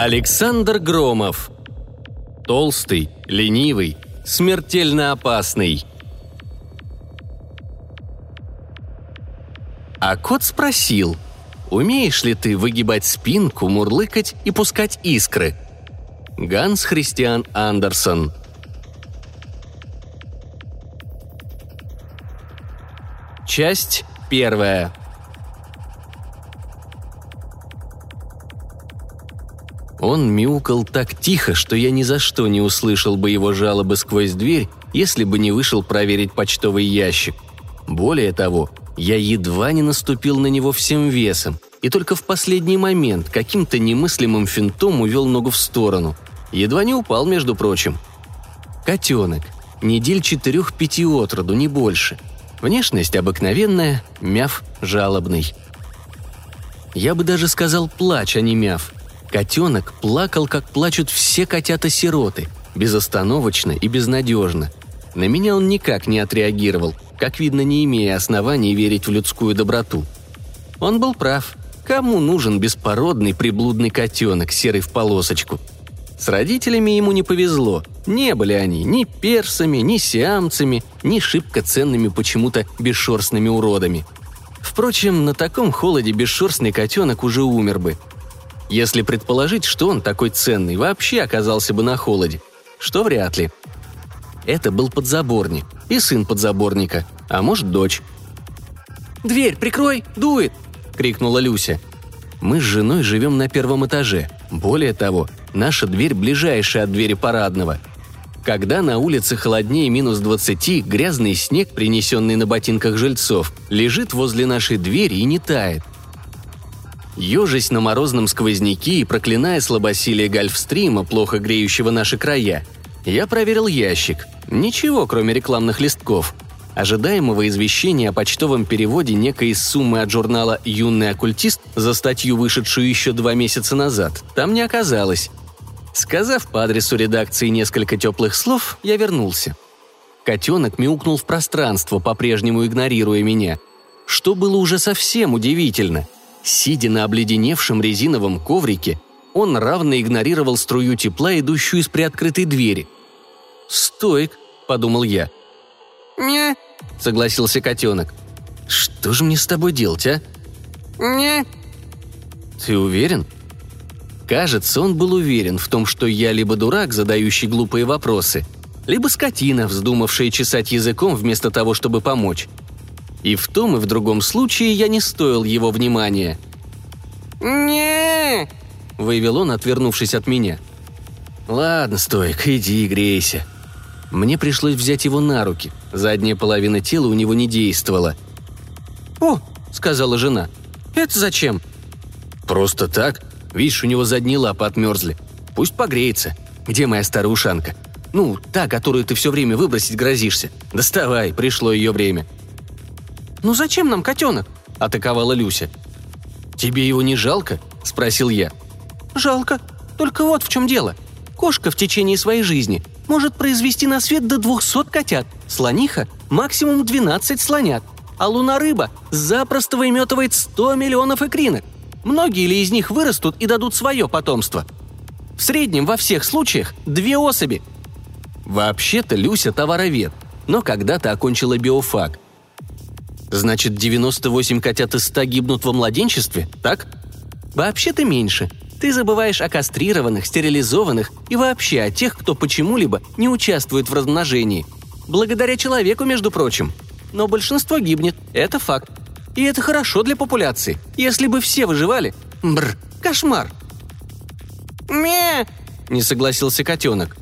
Александр Громов. Толстый, ленивый, смертельно опасный. А кот спросил, умеешь ли ты выгибать спинку, мурлыкать и пускать искры? Ганс Христиан Андерсон. Часть первая. Он мяукал так тихо, что я ни за что не услышал бы его жалобы сквозь дверь, если бы не вышел проверить почтовый ящик. Более того, я едва не наступил на него всем весом, и только в последний момент каким-то немыслимым финтом увел ногу в сторону. Едва не упал, между прочим. Котенок. Недель четырех-пяти от роду, не больше. Внешность обыкновенная, мяв жалобный. Я бы даже сказал плач, а не мяв – Котенок плакал, как плачут все котята-сироты, безостановочно и безнадежно. На меня он никак не отреагировал, как видно, не имея оснований верить в людскую доброту. Он был прав. Кому нужен беспородный приблудный котенок, серый в полосочку? С родителями ему не повезло. Не были они ни персами, ни сиамцами, ни шибко ценными почему-то бесшерстными уродами. Впрочем, на таком холоде бесшерстный котенок уже умер бы – если предположить, что он такой ценный вообще оказался бы на холоде, что вряд ли. Это был подзаборник и сын подзаборника, а может дочь. «Дверь прикрой, дует!» – крикнула Люся. Мы с женой живем на первом этаже. Более того, наша дверь ближайшая от двери парадного. Когда на улице холоднее минус 20, грязный снег, принесенный на ботинках жильцов, лежит возле нашей двери и не тает – Ежась на морозном сквозняке и проклиная слабосилие гольфстрима, плохо греющего наши края, я проверил ящик. Ничего, кроме рекламных листков. Ожидаемого извещения о почтовом переводе некой суммы от журнала «Юный оккультист» за статью, вышедшую еще два месяца назад, там не оказалось. Сказав по адресу редакции несколько теплых слов, я вернулся. Котенок мяукнул в пространство, по-прежнему игнорируя меня. Что было уже совсем удивительно – Сидя на обледеневшем резиновом коврике, он равно игнорировал струю тепла, идущую из приоткрытой двери. «Стоик», — подумал я. «Не», — согласился котенок. «Что же мне с тобой делать, а?» «Не». «Ты уверен?» Кажется, он был уверен в том, что я либо дурак, задающий глупые вопросы, либо скотина, вздумавшая чесать языком вместо того, чтобы помочь. И в том и в другом случае я не стоил его внимания. не вывел он, отвернувшись от меня. «Ладно, Стоик, иди грейся». Мне пришлось взять его на руки. Задняя половина тела у него не действовала. «О!» — сказала жена. «Это зачем?» «Просто так. Видишь, у него задние лапы отмерзли. Пусть погреется. Где моя старая ушанка? Ну, та, которую ты все время выбросить грозишься. Доставай, пришло ее время». «Ну зачем нам котенок?» – атаковала Люся. «Тебе его не жалко?» – спросил я. «Жалко. Только вот в чем дело. Кошка в течение своей жизни может произвести на свет до 200 котят, слониха – максимум 12 слонят, а луна-рыба запросто выметывает 100 миллионов икринок. Многие ли из них вырастут и дадут свое потомство? В среднем во всех случаях две особи. Вообще-то Люся товаровед, но когда-то окончила биофак – Значит, 98 котят из 100 гибнут во младенчестве, так? Вообще-то меньше. Ты забываешь о кастрированных, стерилизованных и вообще о тех, кто почему-либо не участвует в размножении. Благодаря человеку, между прочим. Но большинство гибнет, это факт. И это хорошо для популяции. Если бы все выживали... Бр, кошмар. «Ме!» – не согласился котенок.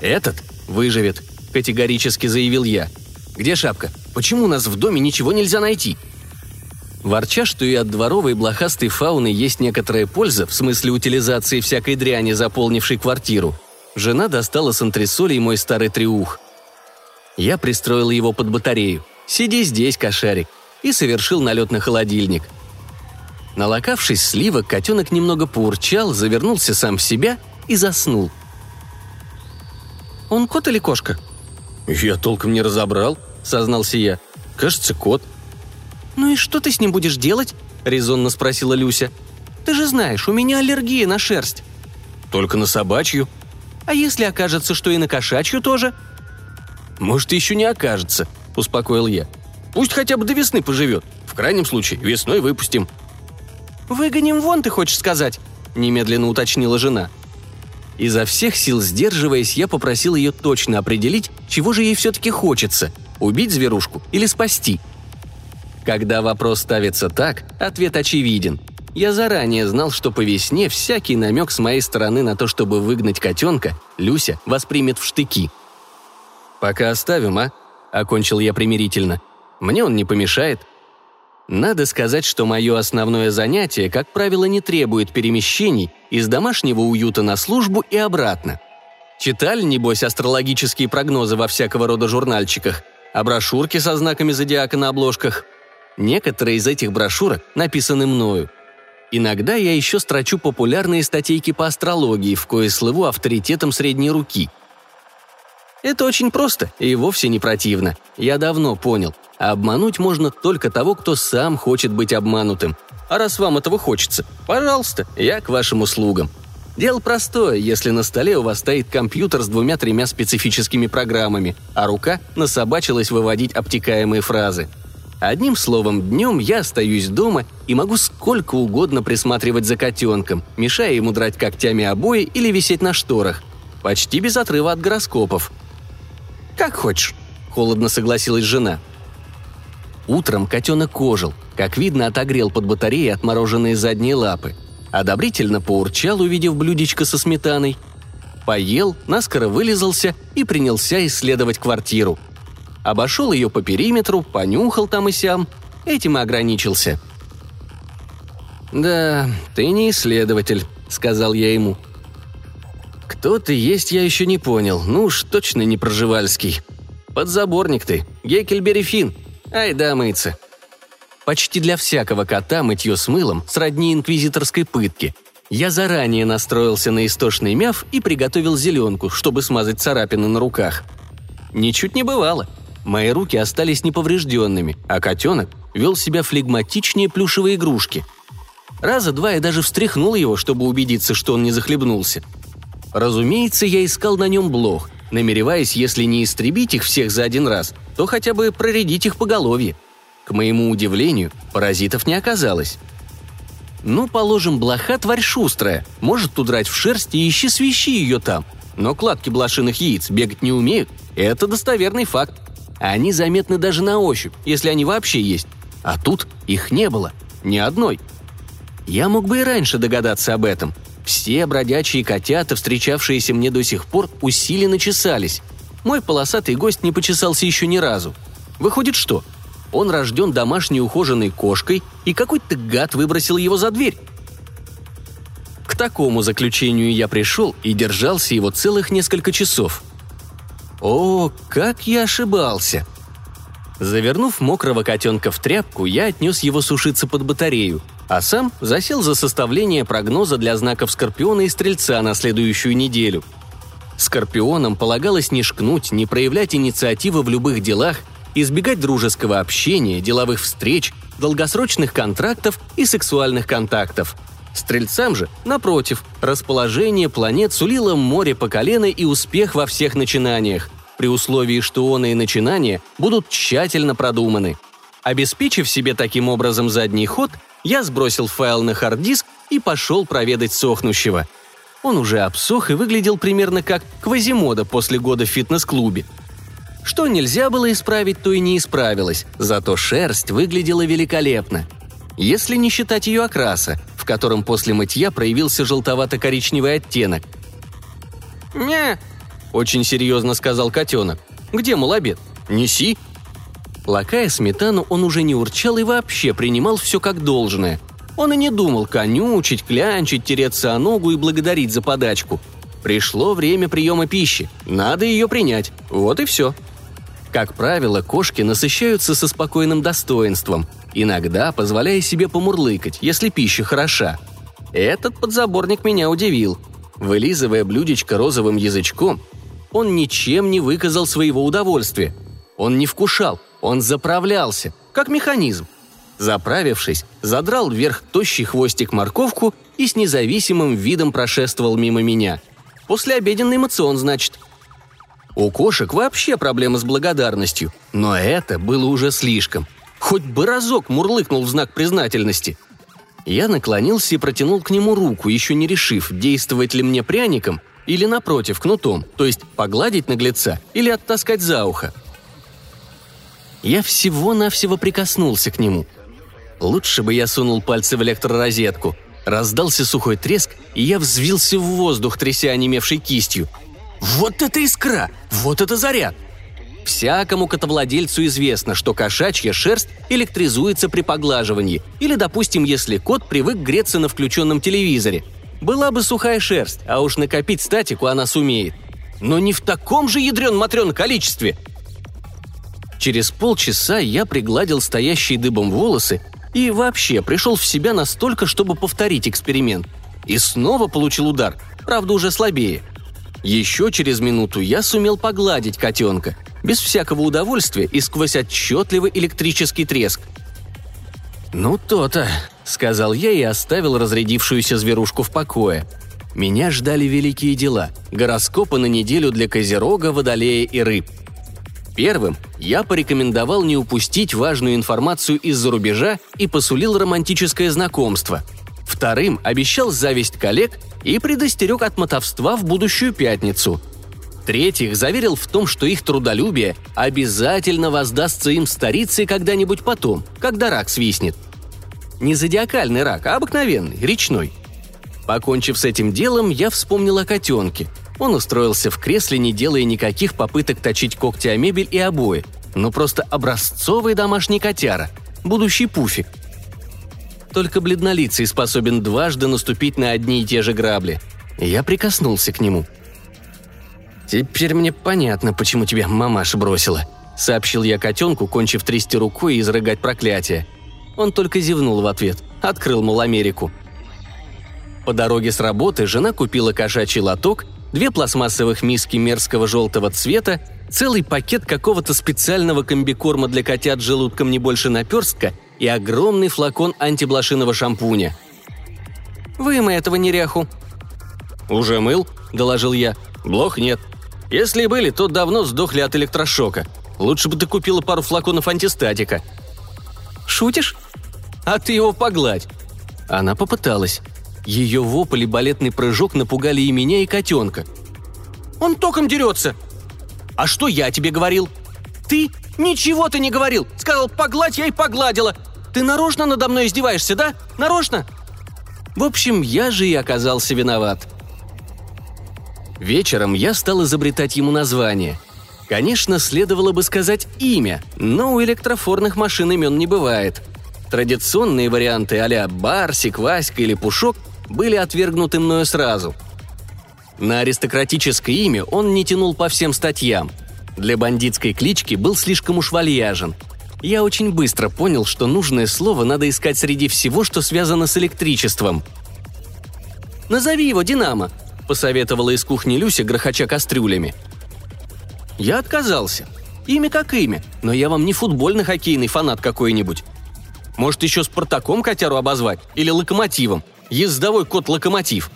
«Этот выживет», – категорически заявил я. «Где шапка? Почему у нас в доме ничего нельзя найти?» Ворча, что и от дворовой блохастой фауны есть некоторая польза, в смысле утилизации всякой дряни, заполнившей квартиру, жена достала с антресолей мой старый триух. Я пристроил его под батарею. «Сиди здесь, кошарик», и совершил налет на холодильник. Налокавшись сливок, котенок немного поурчал, завернулся сам в себя и заснул. «Он кот или кошка?» «Я толком не разобрал», — сознался я. «Кажется, кот». «Ну и что ты с ним будешь делать?» — резонно спросила Люся. Ты же знаешь, у меня аллергия на шерсть». «Только на собачью». «А если окажется, что и на кошачью тоже?» «Может, еще не окажется», – успокоил я. «Пусть хотя бы до весны поживет. В крайнем случае, весной выпустим». «Выгоним вон, ты хочешь сказать?» – немедленно уточнила жена. Изо всех сил сдерживаясь, я попросил ее точно определить, чего же ей все-таки хочется – убить зверушку или спасти. Когда вопрос ставится так, ответ очевиден. Я заранее знал, что по весне всякий намек с моей стороны на то, чтобы выгнать котенка, Люся воспримет в штыки. «Пока оставим, а?» – окончил я примирительно. «Мне он не помешает», надо сказать, что мое основное занятие, как правило, не требует перемещений из домашнего уюта на службу и обратно. Читали, небось, астрологические прогнозы во всякого рода журнальчиках, а брошюрки со знаками зодиака на обложках. Некоторые из этих брошюрок написаны мною. Иногда я еще строчу популярные статейки по астрологии, в кое слыву авторитетом средней руки. Это очень просто и вовсе не противно. Я давно понял. Обмануть можно только того, кто сам хочет быть обманутым. А раз вам этого хочется, пожалуйста, я к вашим услугам. Дело простое, если на столе у вас стоит компьютер с двумя-тремя специфическими программами, а рука насобачилась выводить обтекаемые фразы. Одним словом, днем я остаюсь дома и могу сколько угодно присматривать за котенком, мешая ему драть когтями обои или висеть на шторах. Почти без отрыва от гороскопов. «Как хочешь», — холодно согласилась жена — Утром котенок ожил, как видно, отогрел под батареей отмороженные задние лапы. Одобрительно поурчал, увидев блюдечко со сметаной. Поел, наскоро вылезался и принялся исследовать квартиру. Обошел ее по периметру, понюхал там и сям. Этим и ограничился. «Да, ты не исследователь», — сказал я ему. «Кто ты есть, я еще не понял. Ну уж точно не проживальский. Подзаборник ты, Гекельбери Финн. Ай да мыться. Почти для всякого кота мытье с мылом сродни инквизиторской пытке. Я заранее настроился на истошный мяв и приготовил зеленку, чтобы смазать царапины на руках. Ничуть не бывало. Мои руки остались неповрежденными, а котенок вел себя флегматичнее плюшевой игрушки. Раза два я даже встряхнул его, чтобы убедиться, что он не захлебнулся. Разумеется, я искал на нем блох, намереваясь, если не истребить их всех за один раз, то хотя бы проредить их поголовье. К моему удивлению, паразитов не оказалось. Ну, положим, блоха тварь шустрая, может удрать в шерсть и ищи свищи ее там. Но кладки блошиных яиц бегать не умеют, это достоверный факт. Они заметны даже на ощупь, если они вообще есть. А тут их не было. Ни одной. Я мог бы и раньше догадаться об этом. Все бродячие котята, встречавшиеся мне до сих пор, усиленно чесались. Мой полосатый гость не почесался еще ни разу. Выходит, что? Он рожден домашней ухоженной кошкой, и какой-то гад выбросил его за дверь. К такому заключению я пришел и держался его целых несколько часов. О, как я ошибался! Завернув мокрого котенка в тряпку, я отнес его сушиться под батарею, а сам засел за составление прогноза для знаков Скорпиона и Стрельца на следующую неделю – Скорпионам полагалось не шкнуть, не проявлять инициативы в любых делах, избегать дружеского общения, деловых встреч, долгосрочных контрактов и сексуальных контактов. Стрельцам же, напротив, расположение планет сулило море по колено и успех во всех начинаниях, при условии, что он и начинания будут тщательно продуманы. Обеспечив себе таким образом задний ход, я сбросил файл на хард-диск и пошел проведать сохнущего – он уже обсох и выглядел примерно как Квазимода после года в фитнес-клубе. Что нельзя было исправить, то и не исправилось, зато шерсть выглядела великолепно. Если не считать ее окраса, в котором после мытья проявился желтовато-коричневый оттенок. «Не», — очень серьезно сказал котенок. «Где, мол, обед? Неси». Лакая сметану, он уже не урчал и вообще принимал все как должное — он и не думал конючить, клянчить, тереться о ногу и благодарить за подачку. Пришло время приема пищи. Надо ее принять. Вот и все. Как правило, кошки насыщаются со спокойным достоинством, иногда позволяя себе помурлыкать, если пища хороша. Этот подзаборник меня удивил. Вылизывая блюдечко розовым язычком, он ничем не выказал своего удовольствия. Он не вкушал, он заправлялся, как механизм. Заправившись, задрал вверх тощий хвостик морковку и с независимым видом прошествовал мимо меня. После обеденный мацион, значит. У кошек вообще проблемы с благодарностью, но это было уже слишком. Хоть бы разок мурлыкнул в знак признательности. Я наклонился и протянул к нему руку, еще не решив, действовать ли мне пряником или, напротив, кнутом, то есть погладить наглеца или оттаскать за ухо. Я всего-навсего прикоснулся к нему. Лучше бы я сунул пальцы в электророзетку. Раздался сухой треск, и я взвился в воздух, тряся онемевшей кистью. «Вот это искра! Вот это заряд!» Всякому котовладельцу известно, что кошачья шерсть электризуется при поглаживании, или, допустим, если кот привык греться на включенном телевизоре. Была бы сухая шерсть, а уж накопить статику она сумеет. Но не в таком же ядрен матрен количестве. Через полчаса я пригладил стоящие дыбом волосы и вообще пришел в себя настолько, чтобы повторить эксперимент. И снова получил удар, правда уже слабее. Еще через минуту я сумел погладить котенка, без всякого удовольствия и сквозь отчетливый электрический треск. «Ну то-то», — сказал я и оставил разрядившуюся зверушку в покое. Меня ждали великие дела – гороскопы на неделю для Козерога, Водолея и Рыб. Первым я порекомендовал не упустить важную информацию из-за рубежа и посулил романтическое знакомство. Вторым обещал зависть коллег и предостерег от мотовства в будущую пятницу – третьих заверил в том, что их трудолюбие обязательно воздастся им старицей когда-нибудь потом, когда рак свистнет. Не зодиакальный рак, а обыкновенный, речной. Покончив с этим делом, я вспомнил о котенке. Он устроился в кресле, не делая никаких попыток точить когти о мебель и обои, но просто образцовый домашний котяра, будущий пуфик. Только бледнолицый способен дважды наступить на одни и те же грабли. Я прикоснулся к нему – «Теперь мне понятно, почему тебя мамаша бросила», — сообщил я котенку, кончив трясти рукой и изрыгать проклятие. Он только зевнул в ответ, открыл, мол, Америку. По дороге с работы жена купила кошачий лоток, две пластмассовых миски мерзкого желтого цвета, целый пакет какого-то специального комбикорма для котят с желудком не больше наперстка и огромный флакон антиблошиного шампуня. «Вымой этого неряху». «Уже мыл», — доложил я. «Блох нет», если и были, то давно сдохли от электрошока. Лучше бы ты купила пару флаконов антистатика». «Шутишь? А ты его погладь». Она попыталась. Ее вопль и балетный прыжок напугали и меня, и котенка. «Он током дерется!» «А что я тебе говорил?» «Ты? Ничего ты не говорил! Сказал, погладь, я и погладила! Ты нарочно надо мной издеваешься, да? Нарочно?» В общем, я же и оказался виноват. Вечером я стал изобретать ему название. Конечно, следовало бы сказать имя, но у электрофорных машин имен не бывает. Традиционные варианты а-ля Барсик, Васька или Пушок были отвергнуты мною сразу. На аристократическое имя он не тянул по всем статьям. Для бандитской клички был слишком уж вальяжен. Я очень быстро понял, что нужное слово надо искать среди всего, что связано с электричеством. «Назови его Динамо», – посоветовала из кухни Люся, грохоча кастрюлями. Я отказался. Имя как имя, но я вам не футбольно-хоккейный фанат какой-нибудь. Может, еще Спартаком котяру обозвать? Или Локомотивом? Ездовой кот-локомотив.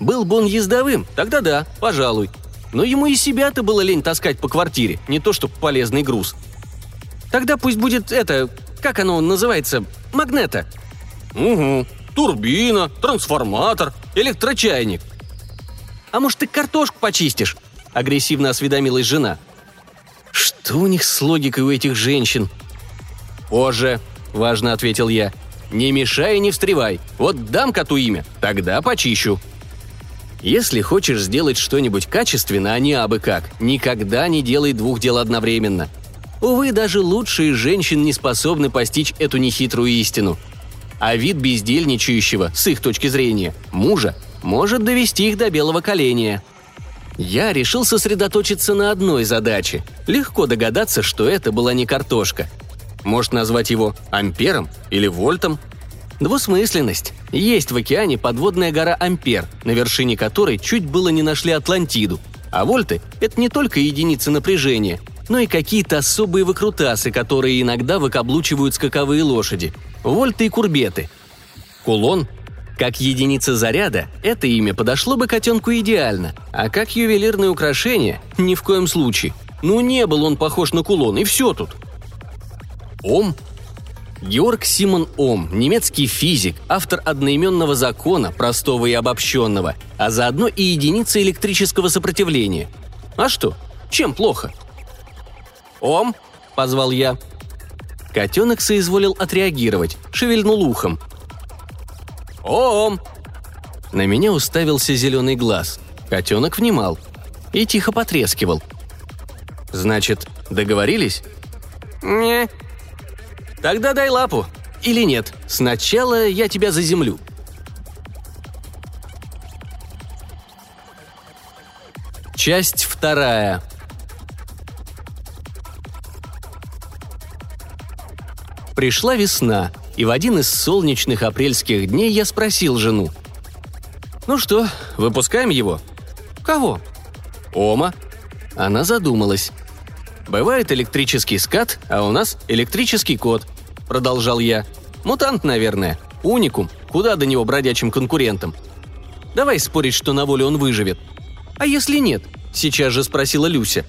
Был бы он ездовым, тогда да, пожалуй. Но ему и себя-то было лень таскать по квартире, не то что полезный груз. Тогда пусть будет это, как оно называется, магнета. Угу, турбина, трансформатор, электрочайник – а может, ты картошку почистишь?» – агрессивно осведомилась жена. «Что у них с логикой у этих женщин?» «Позже», – важно ответил я. «Не мешай и не встревай. Вот дам коту имя, тогда почищу». Если хочешь сделать что-нибудь качественно, а не абы как, никогда не делай двух дел одновременно. Увы, даже лучшие женщин не способны постичь эту нехитрую истину. А вид бездельничающего, с их точки зрения, мужа может довести их до белого коленя. Я решил сосредоточиться на одной задаче. Легко догадаться, что это была не картошка. Может назвать его ампером или вольтом? Двусмысленность. Есть в океане подводная гора Ампер, на вершине которой чуть было не нашли Атлантиду. А вольты – это не только единицы напряжения. но и какие-то особые выкрутасы, которые иногда выкаблучивают скаковые лошади. Вольты и курбеты. Кулон как единица заряда, это имя подошло бы котенку идеально, а как ювелирное украшение – ни в коем случае. Ну не был он похож на кулон, и все тут. Ом Георг Симон Ом, немецкий физик, автор одноименного закона, простого и обобщенного, а заодно и единица электрического сопротивления. А что? Чем плохо? «Ом!» – позвал я. Котенок соизволил отреагировать, шевельнул ухом. «Ом!» На меня уставился зеленый глаз. Котенок внимал и тихо потрескивал. «Значит, договорились?» «Не». «Тогда дай лапу. Или нет, сначала я тебя заземлю». Часть вторая. Пришла весна, и в один из солнечных апрельских дней я спросил жену. «Ну что, выпускаем его?» «Кого?» «Ома». Она задумалась. «Бывает электрический скат, а у нас электрический кот», — продолжал я. «Мутант, наверное. Уникум. Куда до него бродячим конкурентам? Давай спорить, что на воле он выживет». «А если нет?» — сейчас же спросила Люся.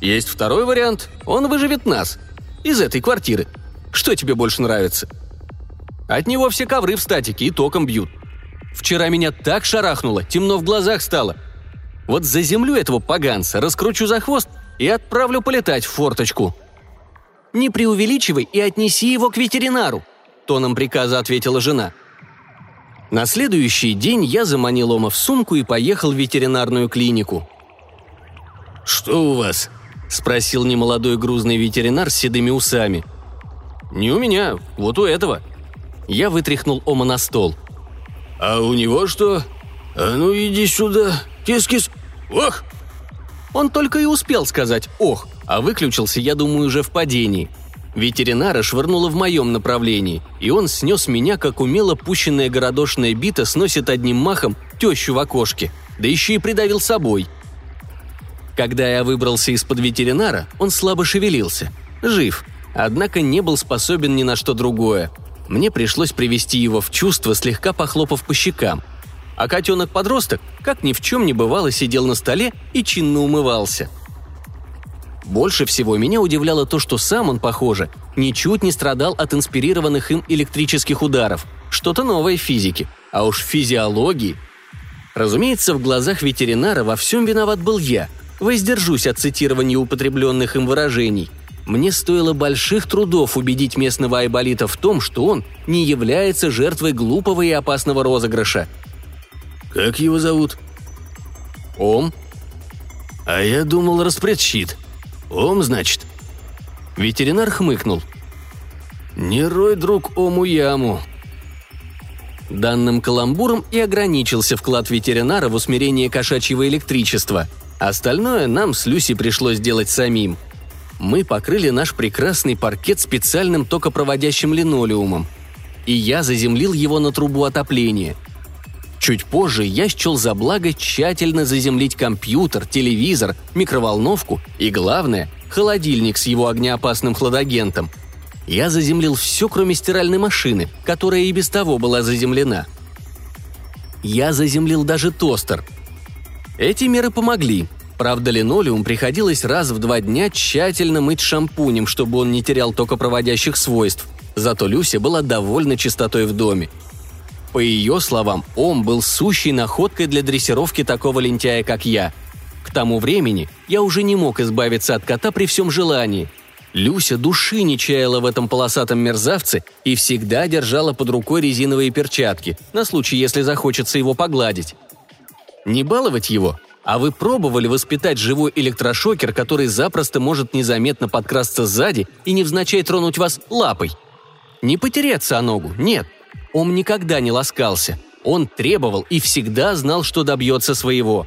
«Есть второй вариант. Он выживет нас. Из этой квартиры. Что тебе больше нравится?» От него все ковры в статике и током бьют. Вчера меня так шарахнуло, темно в глазах стало. Вот заземлю этого поганца, раскручу за хвост и отправлю полетать в форточку». «Не преувеличивай и отнеси его к ветеринару», — тоном приказа ответила жена. На следующий день я заманил Ома в сумку и поехал в ветеринарную клинику. «Что у вас?» – спросил немолодой грузный ветеринар с седыми усами. «Не у меня, вот у этого», я вытряхнул Ома на стол. «А у него что? А ну иди сюда, кис-кис! Ох!» Он только и успел сказать «ох», а выключился, я думаю, уже в падении. Ветеринара швырнуло в моем направлении, и он снес меня, как умело пущенная городошная бита сносит одним махом тещу в окошке, да еще и придавил собой. Когда я выбрался из-под ветеринара, он слабо шевелился. Жив, однако не был способен ни на что другое – мне пришлось привести его в чувство, слегка похлопав по щекам. А котенок-подросток, как ни в чем не бывало, сидел на столе и чинно умывался. Больше всего меня удивляло то, что сам он, похоже, ничуть не страдал от инспирированных им электрических ударов. Что-то новое в физике. А уж в физиологии. Разумеется, в глазах ветеринара во всем виноват был я. Воздержусь от цитирования употребленных им выражений – мне стоило больших трудов убедить местного айболита в том, что он не является жертвой глупого и опасного розыгрыша. «Как его зовут?» «Ом». «А я думал, распредщит. Ом, значит?» Ветеринар хмыкнул. «Не рой, друг, Ому яму». Данным каламбуром и ограничился вклад ветеринара в усмирение кошачьего электричества. Остальное нам с Люси пришлось делать самим – мы покрыли наш прекрасный паркет специальным токопроводящим линолеумом. И я заземлил его на трубу отопления. Чуть позже я счел за благо тщательно заземлить компьютер, телевизор, микроволновку и, главное, холодильник с его огнеопасным хладагентом. Я заземлил все, кроме стиральной машины, которая и без того была заземлена. Я заземлил даже тостер. Эти меры помогли, Правда, линолеум приходилось раз в два дня тщательно мыть шампунем, чтобы он не терял токопроводящих свойств. Зато Люся была довольна чистотой в доме. По ее словам, Ом был сущей находкой для дрессировки такого лентяя, как я. К тому времени я уже не мог избавиться от кота при всем желании. Люся души не чаяла в этом полосатом мерзавце и всегда держала под рукой резиновые перчатки, на случай, если захочется его погладить. Не баловать его а вы пробовали воспитать живой электрошокер, который запросто может незаметно подкрасться сзади и невзначай тронуть вас лапой? Не потереться о ногу, нет. Он никогда не ласкался. Он требовал и всегда знал, что добьется своего.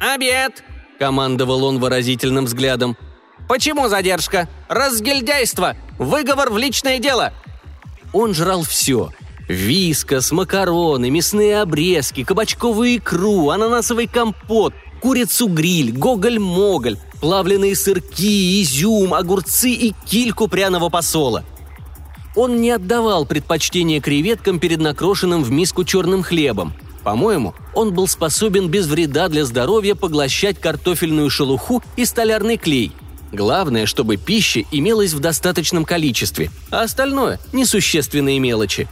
«Обед!» – командовал он выразительным взглядом. «Почему задержка? Разгильдяйство! Выговор в личное дело!» Он жрал все – Вискос, макароны, мясные обрезки, кабачковую икру, ананасовый компот, курицу-гриль, гоголь-моголь, плавленые сырки, изюм, огурцы и кильку пряного посола. Он не отдавал предпочтение креветкам перед накрошенным в миску черным хлебом. По-моему, он был способен без вреда для здоровья поглощать картофельную шелуху и столярный клей. Главное, чтобы пища имелась в достаточном количестве, а остальное – несущественные мелочи.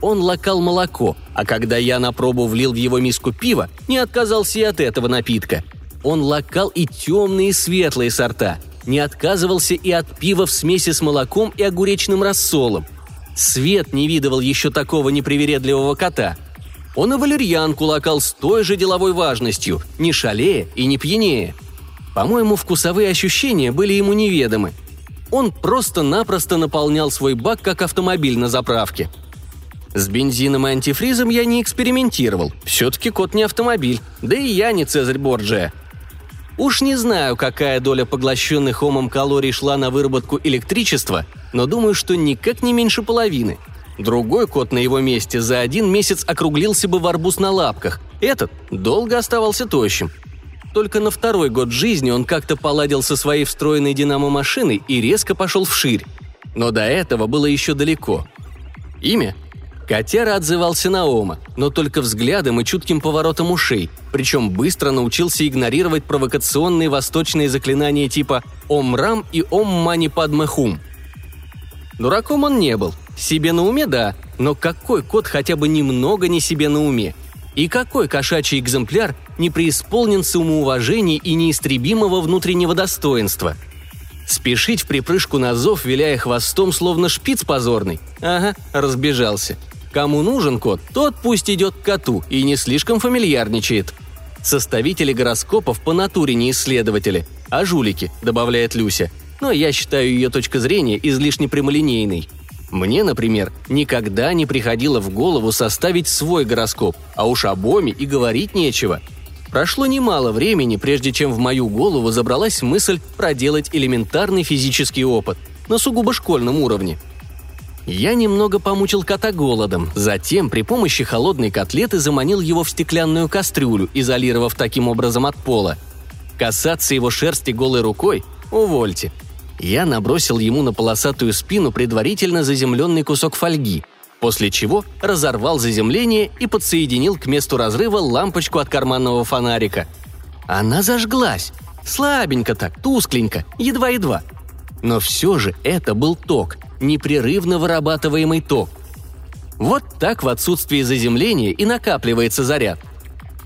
Он лакал молоко, а когда я на пробу влил в его миску пива, не отказался и от этого напитка – он лакал и темные и светлые сорта, не отказывался и от пива в смеси с молоком и огуречным рассолом. Свет не видывал еще такого непривередливого кота. Он и валерьянку лакал с той же деловой важностью, не шалея и не пьянее. По-моему, вкусовые ощущения были ему неведомы. Он просто-напросто наполнял свой бак, как автомобиль на заправке. С бензином и антифризом я не экспериментировал. Все-таки кот не автомобиль. Да и я не Цезарь Борджия. Уж не знаю, какая доля поглощенных омом калорий шла на выработку электричества, но думаю, что никак не меньше половины. Другой кот на его месте за один месяц округлился бы в арбуз на лапках. Этот долго оставался тощим. Только на второй год жизни он как-то поладил со своей встроенной динамо-машиной и резко пошел вширь. Но до этого было еще далеко. Имя Котяра отзывался на Ома, но только взглядом и чутким поворотом ушей, причем быстро научился игнорировать провокационные восточные заклинания типа «Ом-Рам» и «Ом-Мани Падмахум». Дураком он не был. Себе на уме – да, но какой кот хотя бы немного не себе на уме? И какой кошачий экземпляр не преисполнен самоуважения и неистребимого внутреннего достоинства – Спешить в припрыжку на зов, виляя хвостом, словно шпиц позорный. Ага, разбежался. Кому нужен кот, тот пусть идет к коту и не слишком фамильярничает. Составители гороскопов по натуре не исследователи, а жулики, добавляет Люся. Но я считаю ее точка зрения излишне прямолинейной. Мне, например, никогда не приходило в голову составить свой гороскоп, а уж об Оме и говорить нечего. Прошло немало времени, прежде чем в мою голову забралась мысль проделать элементарный физический опыт на сугубо школьном уровне – я немного помучил кота голодом, затем при помощи холодной котлеты заманил его в стеклянную кастрюлю, изолировав таким образом от пола. Касаться его шерсти голой рукой – увольте. Я набросил ему на полосатую спину предварительно заземленный кусок фольги, после чего разорвал заземление и подсоединил к месту разрыва лампочку от карманного фонарика. Она зажглась. Слабенько так, тускленько, едва-едва. Но все же это был ток – непрерывно вырабатываемый ток. Вот так в отсутствии заземления и накапливается заряд.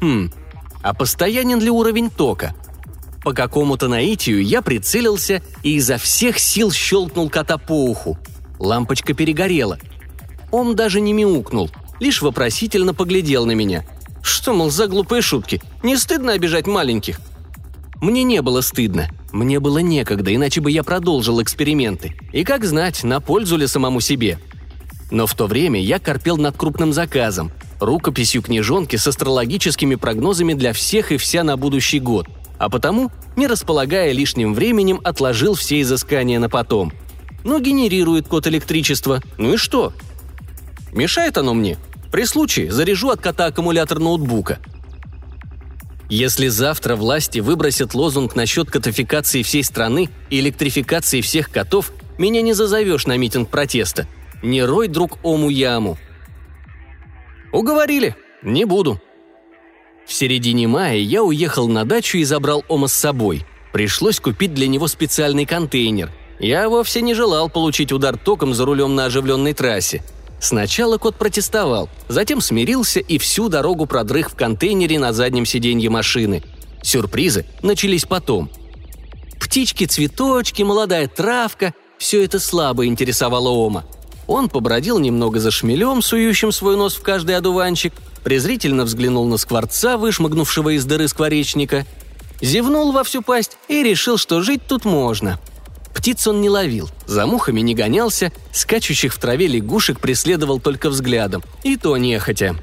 Хм, а постоянен ли уровень тока? По какому-то наитию я прицелился и изо всех сил щелкнул кота по уху. Лампочка перегорела. Он даже не мяукнул, лишь вопросительно поглядел на меня. Что, мол, за глупые шутки? Не стыдно обижать маленьких? Мне не было стыдно. Мне было некогда, иначе бы я продолжил эксперименты. И как знать, на пользу ли самому себе. Но в то время я корпел над крупным заказом, рукописью книжонки с астрологическими прогнозами для всех и вся на будущий год, а потому, не располагая лишним временем, отложил все изыскания на потом. Но генерирует код электричества, ну и что? Мешает оно мне? При случае заряжу от кота аккумулятор ноутбука – если завтра власти выбросят лозунг насчет котификации всей страны и электрификации всех котов, меня не зазовешь на митинг протеста. Не рой, друг, ому яму. Уговорили. Не буду. В середине мая я уехал на дачу и забрал Ома с собой. Пришлось купить для него специальный контейнер. Я вовсе не желал получить удар током за рулем на оживленной трассе – Сначала кот протестовал, затем смирился и всю дорогу продрых в контейнере на заднем сиденье машины. Сюрпризы начались потом. Птички, цветочки, молодая травка – все это слабо интересовало Ома. Он побродил немного за шмелем, сующим свой нос в каждый одуванчик, презрительно взглянул на скворца, вышмыгнувшего из дыры скворечника, зевнул во всю пасть и решил, что жить тут можно – Птиц он не ловил, за мухами не гонялся, скачущих в траве лягушек преследовал только взглядом, и то нехотя.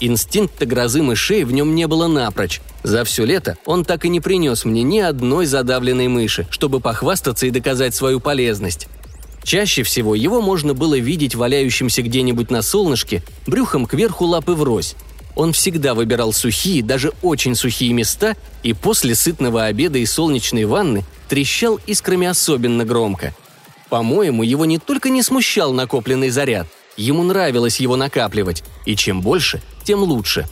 Инстинкта грозы мышей в нем не было напрочь. За все лето он так и не принес мне ни одной задавленной мыши, чтобы похвастаться и доказать свою полезность. Чаще всего его можно было видеть валяющимся где-нибудь на солнышке, брюхом кверху лапы врозь. Он всегда выбирал сухие, даже очень сухие места, и после сытного обеда и солнечной ванны трещал искрами особенно громко. По-моему, его не только не смущал накопленный заряд, ему нравилось его накапливать, и чем больше, тем лучше.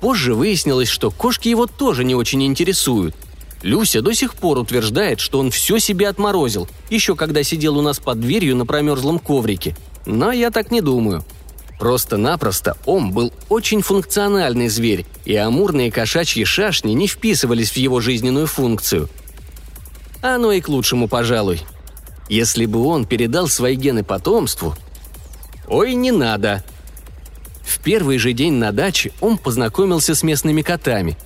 Позже выяснилось, что кошки его тоже не очень интересуют. Люся до сих пор утверждает, что он все себе отморозил, еще когда сидел у нас под дверью на промерзлом коврике. Но я так не думаю. Просто-напросто Ом был очень функциональный зверь, и амурные кошачьи шашни не вписывались в его жизненную функцию. Оно и к лучшему, пожалуй. Если бы он передал свои гены потомству... Ой, не надо. В первый же день на даче он познакомился с местными котами.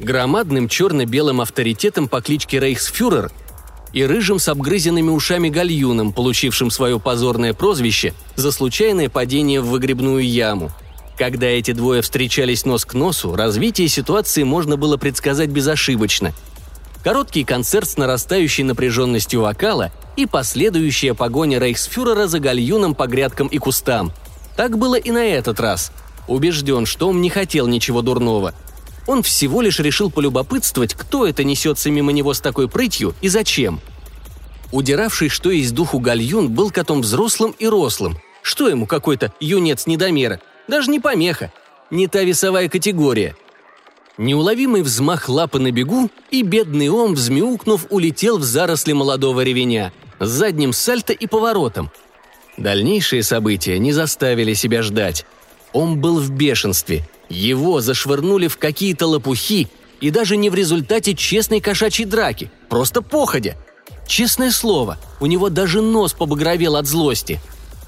Громадным черно-белым авторитетом по кличке Рейхсфюрер и рыжим с обгрызенными ушами гальюном, получившим свое позорное прозвище за случайное падение в выгребную яму. Когда эти двое встречались нос к носу, развитие ситуации можно было предсказать безошибочно – короткий концерт с нарастающей напряженностью вокала и последующая погоня рейхсфюрера за гальюном по грядкам и кустам. Так было и на этот раз. Убежден, что он не хотел ничего дурного. Он всего лишь решил полюбопытствовать, кто это несется мимо него с такой прытью и зачем. Удиравший, что есть духу гальюн, был котом взрослым и рослым. Что ему какой-то юнец недомера? Даже не помеха. Не та весовая категория. Неуловимый взмах лапы на бегу, и бедный Ом, взмяукнув, улетел в заросли молодого ревеня, с задним сальто и поворотом. Дальнейшие события не заставили себя ждать. Он был в бешенстве. Его зашвырнули в какие-то лопухи, и даже не в результате честной кошачьей драки, просто походя. Честное слово, у него даже нос побагровел от злости.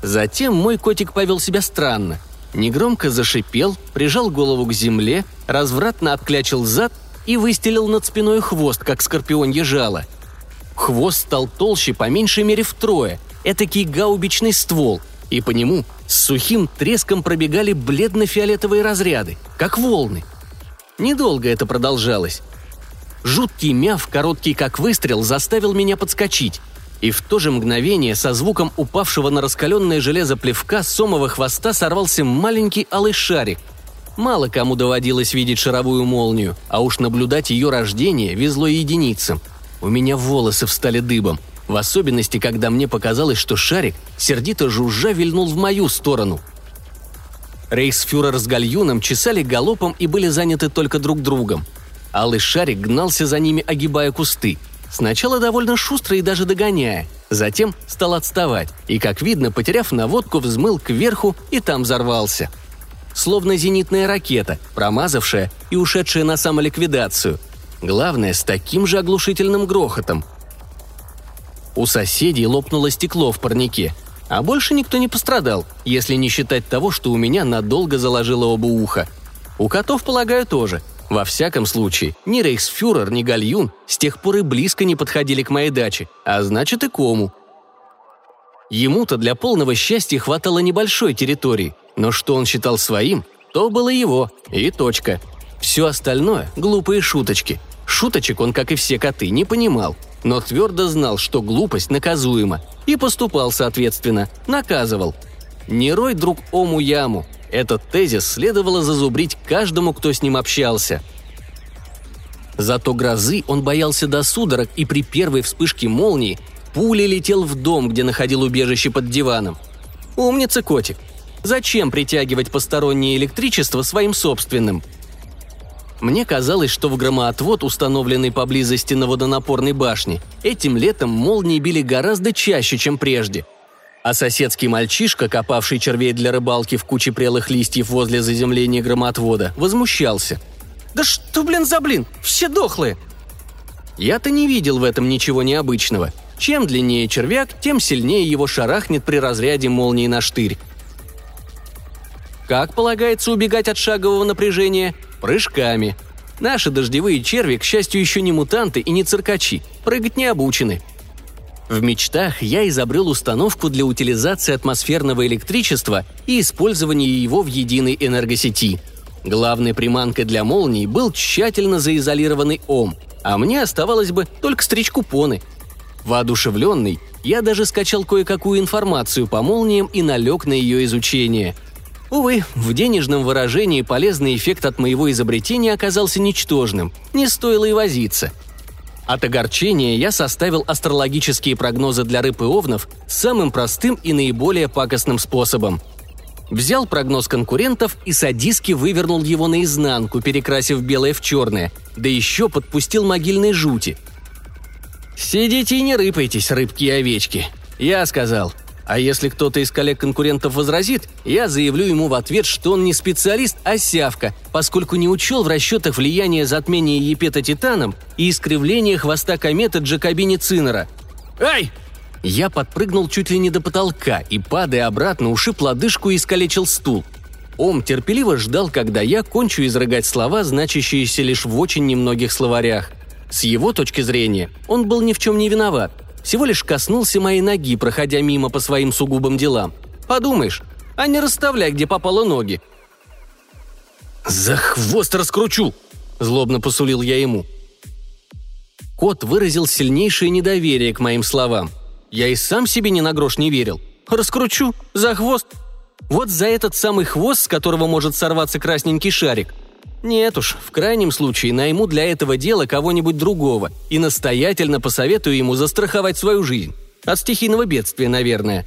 Затем мой котик повел себя странно – негромко зашипел, прижал голову к земле, развратно отклячил зад и выстелил над спиной хвост, как скорпионье жало. Хвост стал толще по меньшей мере втрое, этакий гаубичный ствол, и по нему с сухим треском пробегали бледно-фиолетовые разряды, как волны. Недолго это продолжалось. Жуткий мяв, короткий как выстрел, заставил меня подскочить и в то же мгновение со звуком упавшего на раскаленное железо плевка сомового хвоста сорвался маленький алый шарик. Мало кому доводилось видеть шаровую молнию, а уж наблюдать ее рождение везло единицам. У меня волосы встали дыбом, в особенности, когда мне показалось, что шарик сердито жужжа вильнул в мою сторону. Рейхсфюрер с гальюном чесали галопом и были заняты только друг другом. Алый шарик гнался за ними, огибая кусты – Сначала довольно шустро и даже догоняя, затем стал отставать и, как видно, потеряв наводку, взмыл кверху и там взорвался. Словно зенитная ракета, промазавшая и ушедшая на самоликвидацию. Главное, с таким же оглушительным грохотом. У соседей лопнуло стекло в парнике, а больше никто не пострадал, если не считать того, что у меня надолго заложило оба уха. У котов, полагаю, тоже – во всяком случае, ни рейхсфюрер, ни гальюн с тех пор и близко не подходили к моей даче, а значит и кому. Ему-то для полного счастья хватало небольшой территории, но что он считал своим, то было его, и точка. Все остальное – глупые шуточки. Шуточек он, как и все коты, не понимал, но твердо знал, что глупость наказуема, и поступал соответственно, наказывал. Не рой, друг, ому яму, этот тезис следовало зазубрить каждому, кто с ним общался. Зато грозы он боялся до судорог и при первой вспышке молнии пулей летел в дом, где находил убежище под диваном. Умница, котик. Зачем притягивать постороннее электричество своим собственным? Мне казалось, что в громоотвод, установленный поблизости на водонапорной башне, этим летом молнии били гораздо чаще, чем прежде – а соседский мальчишка, копавший червей для рыбалки в куче прелых листьев возле заземления громотвода, возмущался. «Да что, блин, за блин? Все дохлые!» Я-то не видел в этом ничего необычного. Чем длиннее червяк, тем сильнее его шарахнет при разряде молнии на штырь. Как полагается убегать от шагового напряжения? Прыжками. Наши дождевые черви, к счастью, еще не мутанты и не циркачи. Прыгать не обучены. В мечтах я изобрел установку для утилизации атмосферного электричества и использования его в единой энергосети. Главной приманкой для молний был тщательно заизолированный ом, а мне оставалось бы только стричь купоны. Воодушевленный, я даже скачал кое-какую информацию по молниям и налег на ее изучение. Увы, в денежном выражении полезный эффект от моего изобретения оказался ничтожным, не стоило и возиться. От огорчения я составил астрологические прогнозы для рыб и овнов самым простым и наиболее пакостным способом. Взял прогноз конкурентов и садиски вывернул его наизнанку, перекрасив белое в черное, да еще подпустил могильной жути. «Сидите и не рыпайтесь, рыбки и овечки», — я сказал — а если кто-то из коллег-конкурентов возразит, я заявлю ему в ответ, что он не специалист, а сявка, поскольку не учел в расчетах влияния затмения Епета Титаном и искривления хвоста кометы Джакобини Цинера. «Ай!» Я подпрыгнул чуть ли не до потолка и, падая обратно, ушиб лодыжку и искалечил стул. Ом терпеливо ждал, когда я кончу изрыгать слова, значащиеся лишь в очень немногих словарях. С его точки зрения, он был ни в чем не виноват – всего лишь коснулся моей ноги, проходя мимо по своим сугубым делам. Подумаешь, а не расставляй, где попало ноги. «За хвост раскручу!» – злобно посулил я ему. Кот выразил сильнейшее недоверие к моим словам. Я и сам себе ни на грош не верил. «Раскручу? За хвост? Вот за этот самый хвост, с которого может сорваться красненький шарик – нет уж, в крайнем случае найму для этого дела кого-нибудь другого и настоятельно посоветую ему застраховать свою жизнь. От стихийного бедствия, наверное.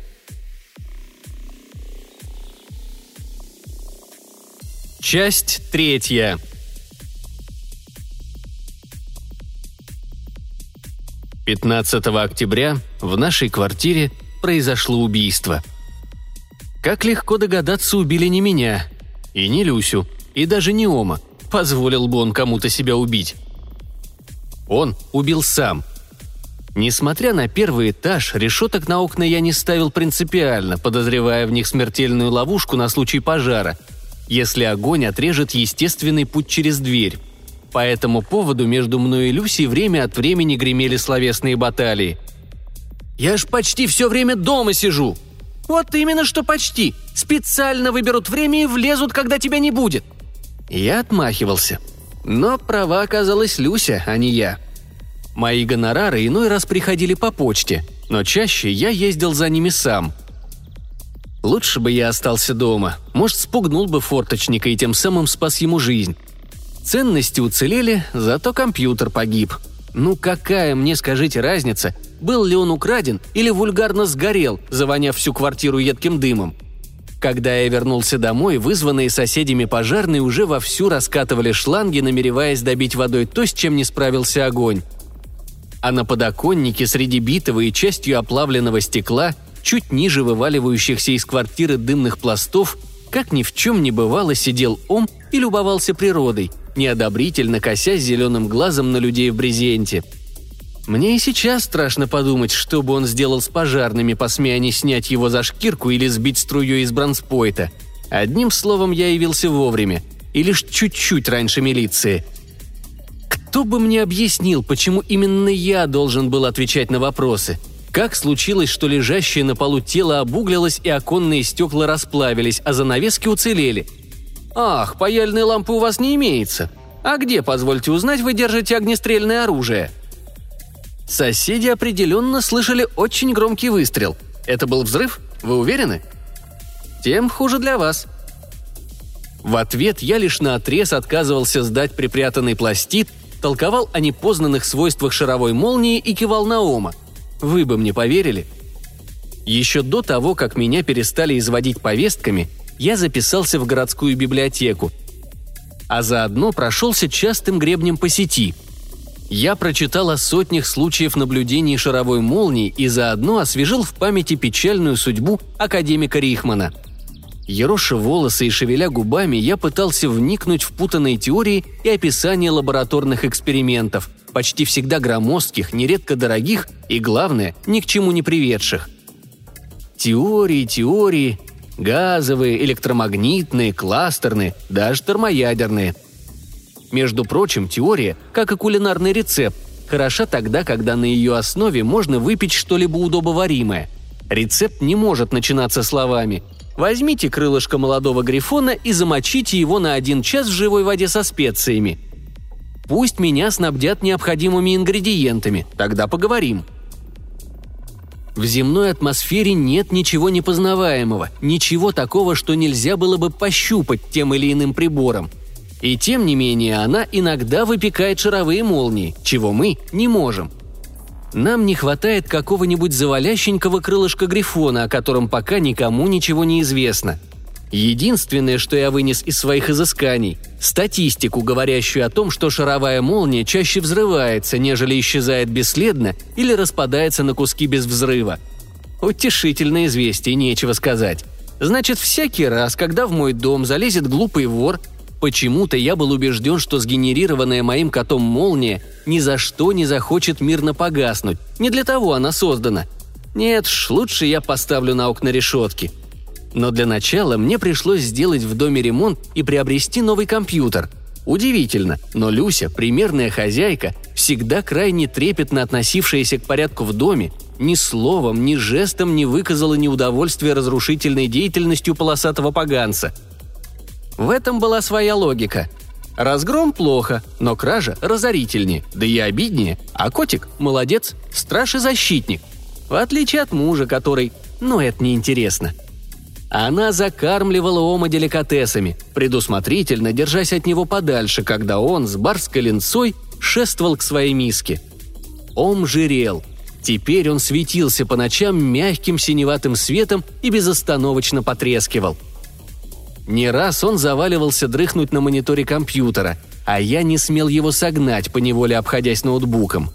Часть третья. Пятнадцатого октября в нашей квартире произошло убийство. Как легко догадаться, убили не меня и не Люсю, и даже не Ома. Позволил бы он кому-то себя убить. Он убил сам. Несмотря на первый этаж, решеток на окна я не ставил принципиально, подозревая в них смертельную ловушку на случай пожара, если огонь отрежет естественный путь через дверь. По этому поводу между мной и Люсей время от времени гремели словесные баталии. «Я ж почти все время дома сижу!» «Вот именно что почти! Специально выберут время и влезут, когда тебя не будет!» Я отмахивался. Но права оказалась Люся, а не я. Мои гонорары иной раз приходили по почте, но чаще я ездил за ними сам. Лучше бы я остался дома, может, спугнул бы форточника и тем самым спас ему жизнь. Ценности уцелели, зато компьютер погиб. Ну какая мне, скажите, разница, был ли он украден или вульгарно сгорел, завоняв всю квартиру едким дымом – когда я вернулся домой, вызванные соседями пожарные уже вовсю раскатывали шланги, намереваясь добить водой то, с чем не справился огонь. А на подоконнике среди битого и частью оплавленного стекла, чуть ниже вываливающихся из квартиры дымных пластов, как ни в чем не бывало, сидел Ом и любовался природой, неодобрительно косясь зеленым глазом на людей в брезенте – мне и сейчас страшно подумать, что бы он сделал с пожарными, посмея они снять его за шкирку или сбить струей из бронспойта. Одним словом, я явился вовремя. И лишь чуть-чуть раньше милиции. Кто бы мне объяснил, почему именно я должен был отвечать на вопросы? Как случилось, что лежащее на полу тело обуглилось и оконные стекла расплавились, а занавески уцелели? «Ах, паяльной лампы у вас не имеется. А где, позвольте узнать, вы держите огнестрельное оружие?» Соседи определенно слышали очень громкий выстрел. Это был взрыв? Вы уверены? Тем хуже для вас. В ответ я лишь на отрез отказывался сдать припрятанный пластид, толковал о непознанных свойствах шаровой молнии и кивал на Ома. Вы бы мне поверили? Еще до того, как меня перестали изводить повестками, я записался в городскую библиотеку, а заодно прошелся частым гребнем по сети – я прочитал о сотнях случаев наблюдений шаровой молнии и заодно освежил в памяти печальную судьбу академика Рихмана. Ероша волосы и шевеля губами, я пытался вникнуть в путанные теории и описания лабораторных экспериментов, почти всегда громоздких, нередко дорогих и, главное, ни к чему не приведших. Теории, теории, газовые, электромагнитные, кластерные, даже термоядерные – между прочим, теория, как и кулинарный рецепт, хороша тогда, когда на ее основе можно выпить что-либо удобоваримое. Рецепт не может начинаться словами «Возьмите крылышко молодого грифона и замочите его на один час в живой воде со специями». Пусть меня снабдят необходимыми ингредиентами, тогда поговорим. В земной атмосфере нет ничего непознаваемого, ничего такого, что нельзя было бы пощупать тем или иным прибором. И тем не менее она иногда выпекает шаровые молнии, чего мы не можем. Нам не хватает какого-нибудь завалященького крылышка Грифона, о котором пока никому ничего не известно. Единственное, что я вынес из своих изысканий – статистику, говорящую о том, что шаровая молния чаще взрывается, нежели исчезает бесследно или распадается на куски без взрыва. Утешительное известие, нечего сказать. Значит, всякий раз, когда в мой дом залезет глупый вор, почему-то я был убежден, что сгенерированная моим котом молния ни за что не захочет мирно погаснуть. Не для того она создана. Нет ж, лучше я поставлю на окна решетки – но для начала мне пришлось сделать в доме ремонт и приобрести новый компьютер. Удивительно, но Люся, примерная хозяйка, всегда крайне трепетно относившаяся к порядку в доме, ни словом, ни жестом не выказала неудовольствия разрушительной деятельностью полосатого поганца. В этом была своя логика. Разгром плохо, но кража разорительнее, да и обиднее, а котик – молодец, страж и защитник. В отличие от мужа, который... Ну, это неинтересно – она закармливала Ома деликатесами, предусмотрительно держась от него подальше, когда он с барской линцой шествовал к своей миске. Ом жирел. Теперь он светился по ночам мягким синеватым светом и безостановочно потрескивал. Не раз он заваливался дрыхнуть на мониторе компьютера, а я не смел его согнать, поневоле обходясь ноутбуком.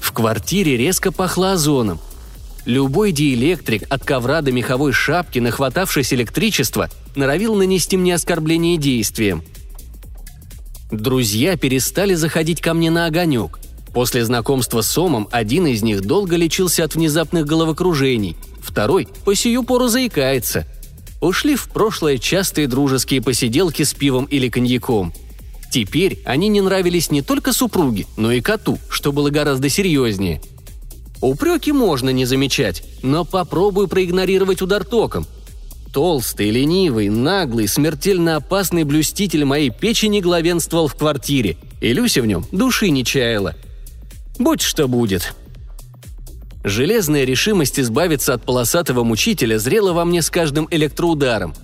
В квартире резко пахло озоном – Любой диэлектрик от ковра до меховой шапки, нахватавшись электричества, норовил нанести мне оскорбление действием. Друзья перестали заходить ко мне на огонек. После знакомства с Омом один из них долго лечился от внезапных головокружений, второй по сию пору заикается. Ушли в прошлое частые дружеские посиделки с пивом или коньяком. Теперь они не нравились не только супруге, но и коту, что было гораздо серьезнее – Упреки можно не замечать, но попробуй проигнорировать удар током. Толстый, ленивый, наглый, смертельно опасный блюститель моей печени главенствовал в квартире, и Люся в нем души не чаяла. Будь что будет. Железная решимость избавиться от полосатого мучителя зрела во мне с каждым электроударом.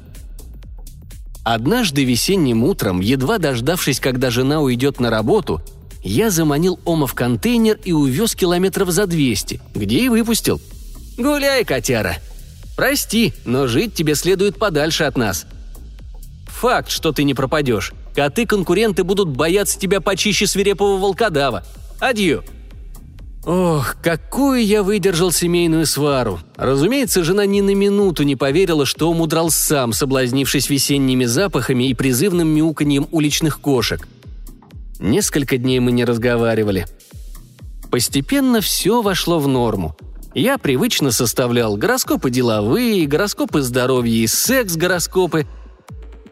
Однажды весенним утром, едва дождавшись, когда жена уйдет на работу, я заманил Ома в контейнер и увез километров за 200, где и выпустил. «Гуляй, котяра! Прости, но жить тебе следует подальше от нас. Факт, что ты не пропадешь. Коты-конкуренты будут бояться тебя почище свирепого волкодава. Адью!» Ох, какую я выдержал семейную свару. Разумеется, жена ни на минуту не поверила, что он удрал сам, соблазнившись весенними запахами и призывным мяуканьем уличных кошек. Несколько дней мы не разговаривали. Постепенно все вошло в норму. Я привычно составлял гороскопы деловые, гороскопы здоровья и секс-гороскопы.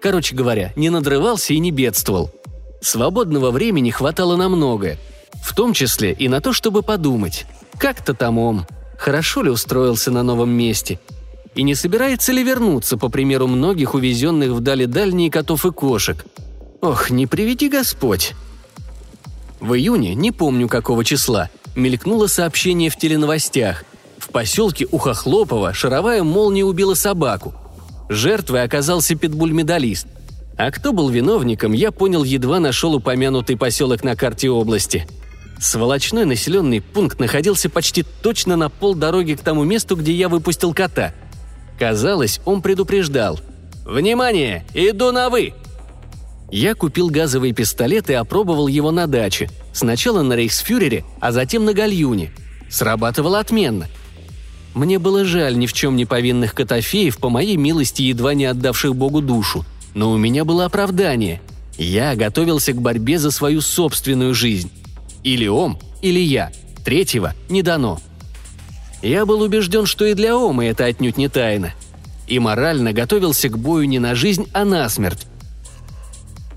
Короче говоря, не надрывался и не бедствовал. Свободного времени хватало на многое. В том числе и на то, чтобы подумать. Как-то там он. Хорошо ли устроился на новом месте? И не собирается ли вернуться, по примеру многих увезенных вдали дальние котов и кошек? Ох, не приведи Господь. В июне, не помню какого числа, мелькнуло сообщение в теленовостях. В поселке Ухохлопова шаровая молния убила собаку. Жертвой оказался питбуль-медалист. А кто был виновником, я понял, едва нашел упомянутый поселок на карте области. Сволочной населенный пункт находился почти точно на полдороги к тому месту, где я выпустил кота. Казалось, он предупреждал. «Внимание! Иду на «вы»! Я купил газовый пистолет и опробовал его на даче. Сначала на Рейхсфюрере, а затем на Гальюне. Срабатывало отменно. Мне было жаль ни в чем не повинных котофеев, по моей милости едва не отдавших Богу душу. Но у меня было оправдание. Я готовился к борьбе за свою собственную жизнь. Или Ом, или я. Третьего не дано. Я был убежден, что и для Ома это отнюдь не тайна. И морально готовился к бою не на жизнь, а на смерть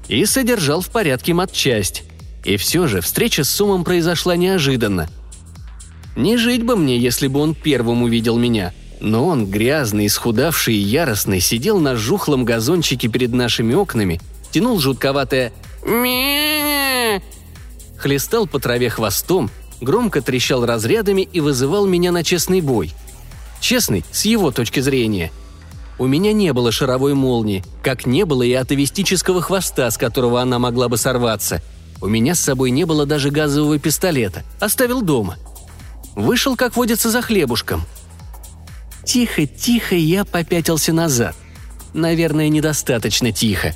и содержал в порядке матчасть. И все же встреча с Сумом произошла неожиданно. Не жить бы мне, если бы он первым увидел меня, но он, грязный, исхудавший и яростный, сидел на жухлом газончике перед нашими окнами, тянул жутковатое «Мя!», хлестал по траве хвостом громко трещал разрядами и вызывал меня на честный бой. Честный, с его точки зрения. У меня не было шаровой молнии, как не было и атовистического хвоста, с которого она могла бы сорваться. У меня с собой не было даже газового пистолета. Оставил дома. Вышел, как водится, за хлебушком. Тихо, тихо я попятился назад. Наверное, недостаточно тихо.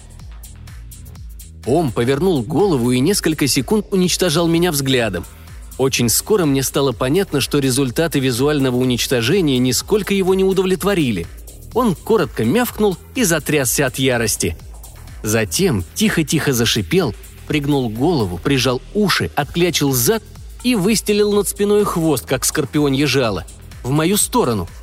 Ом повернул голову и несколько секунд уничтожал меня взглядом. Очень скоро мне стало понятно, что результаты визуального уничтожения нисколько его не удовлетворили. Он коротко мявкнул и затрясся от ярости. Затем тихо-тихо зашипел, пригнул голову, прижал уши, отклячил зад и выстелил над спиной хвост, как скорпион ежала, в мою сторону –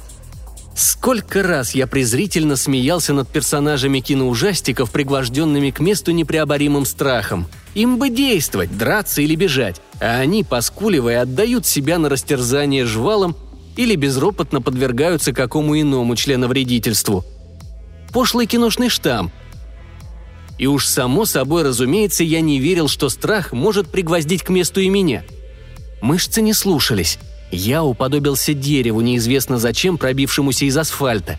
Сколько раз я презрительно смеялся над персонажами киноужастиков, пригвожденными к месту непреоборимым страхом. Им бы действовать, драться или бежать, а они, поскуливая, отдают себя на растерзание жвалом или безропотно подвергаются какому иному членовредительству. Пошлый киношный штамм. И уж само собой, разумеется, я не верил, что страх может пригвоздить к месту и меня. Мышцы не слушались. Я уподобился дереву, неизвестно зачем пробившемуся из асфальта.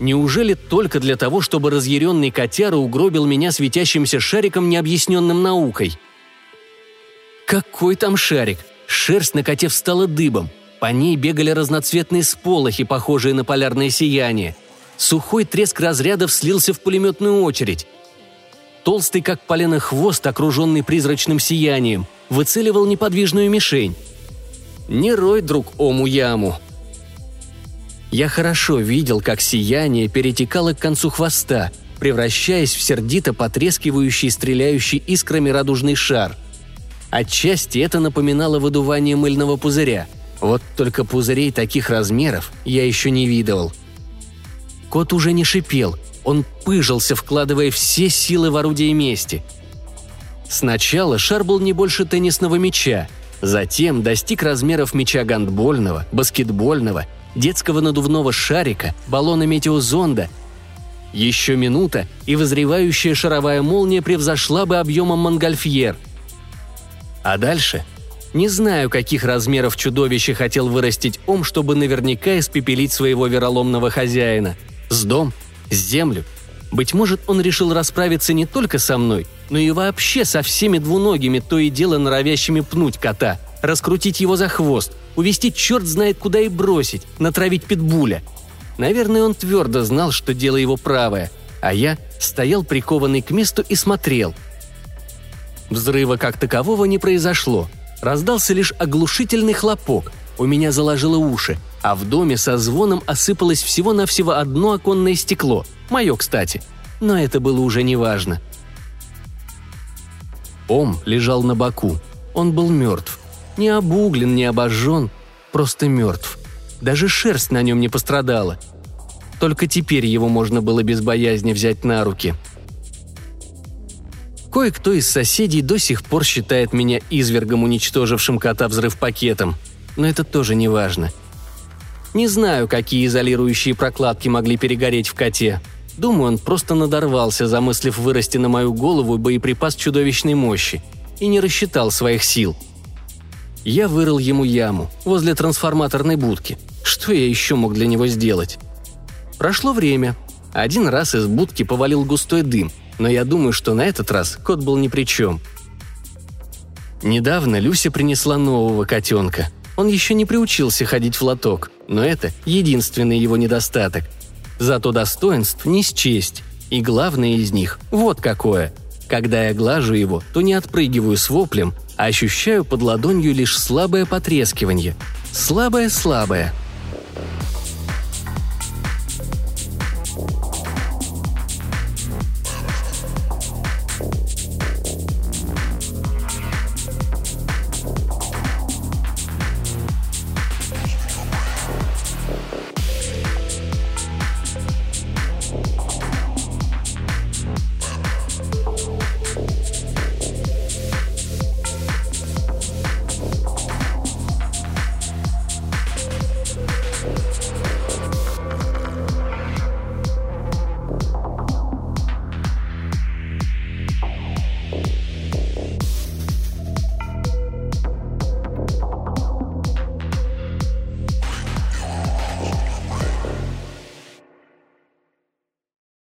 Неужели только для того, чтобы разъяренный котяра угробил меня светящимся шариком, необъясненным наукой? Какой там шарик? Шерсть на коте встала дыбом. По ней бегали разноцветные сполохи, похожие на полярное сияние. Сухой треск разрядов слился в пулеметную очередь. Толстый, как полено хвост, окруженный призрачным сиянием, выцеливал неподвижную мишень. Не рой, друг, ому яму. Я хорошо видел, как сияние перетекало к концу хвоста, превращаясь в сердито потрескивающий, стреляющий искрами радужный шар. Отчасти это напоминало выдувание мыльного пузыря. Вот только пузырей таких размеров я еще не видывал. Кот уже не шипел, он пыжился, вкладывая все силы в орудие мести. Сначала шар был не больше теннисного мяча – Затем достиг размеров мяча гандбольного, баскетбольного, детского надувного шарика, баллона метеозонда. Еще минута, и возревающая шаровая молния превзошла бы объемом Монгольфьер. А дальше? Не знаю, каких размеров чудовище хотел вырастить Ом, чтобы наверняка испепелить своего вероломного хозяина. С дом, с землю. Быть может, он решил расправиться не только со мной – но и вообще со всеми двуногими, то и дело норовящими пнуть кота, раскрутить его за хвост, увести черт знает куда и бросить, натравить питбуля. Наверное, он твердо знал, что дело его правое, а я стоял прикованный к месту и смотрел. Взрыва как такового не произошло. Раздался лишь оглушительный хлопок. У меня заложило уши, а в доме со звоном осыпалось всего-навсего одно оконное стекло. Мое, кстати. Но это было уже неважно. Ом лежал на боку. Он был мертв. Не обуглен, не обожжен, просто мертв. Даже шерсть на нем не пострадала. Только теперь его можно было без боязни взять на руки. Кое-кто из соседей до сих пор считает меня извергом, уничтожившим кота взрыв пакетом. Но это тоже не важно. Не знаю, какие изолирующие прокладки могли перегореть в коте. Думаю, он просто надорвался, замыслив вырасти на мою голову боеприпас чудовищной мощи, и не рассчитал своих сил. Я вырыл ему яму возле трансформаторной будки. Что я еще мог для него сделать? Прошло время. Один раз из будки повалил густой дым, но я думаю, что на этот раз кот был ни при чем. Недавно Люся принесла нового котенка. Он еще не приучился ходить в лоток, но это единственный его недостаток – Зато достоинств не счесть. И главное из них – вот какое. Когда я глажу его, то не отпрыгиваю с воплем, а ощущаю под ладонью лишь слабое потрескивание. Слабое-слабое –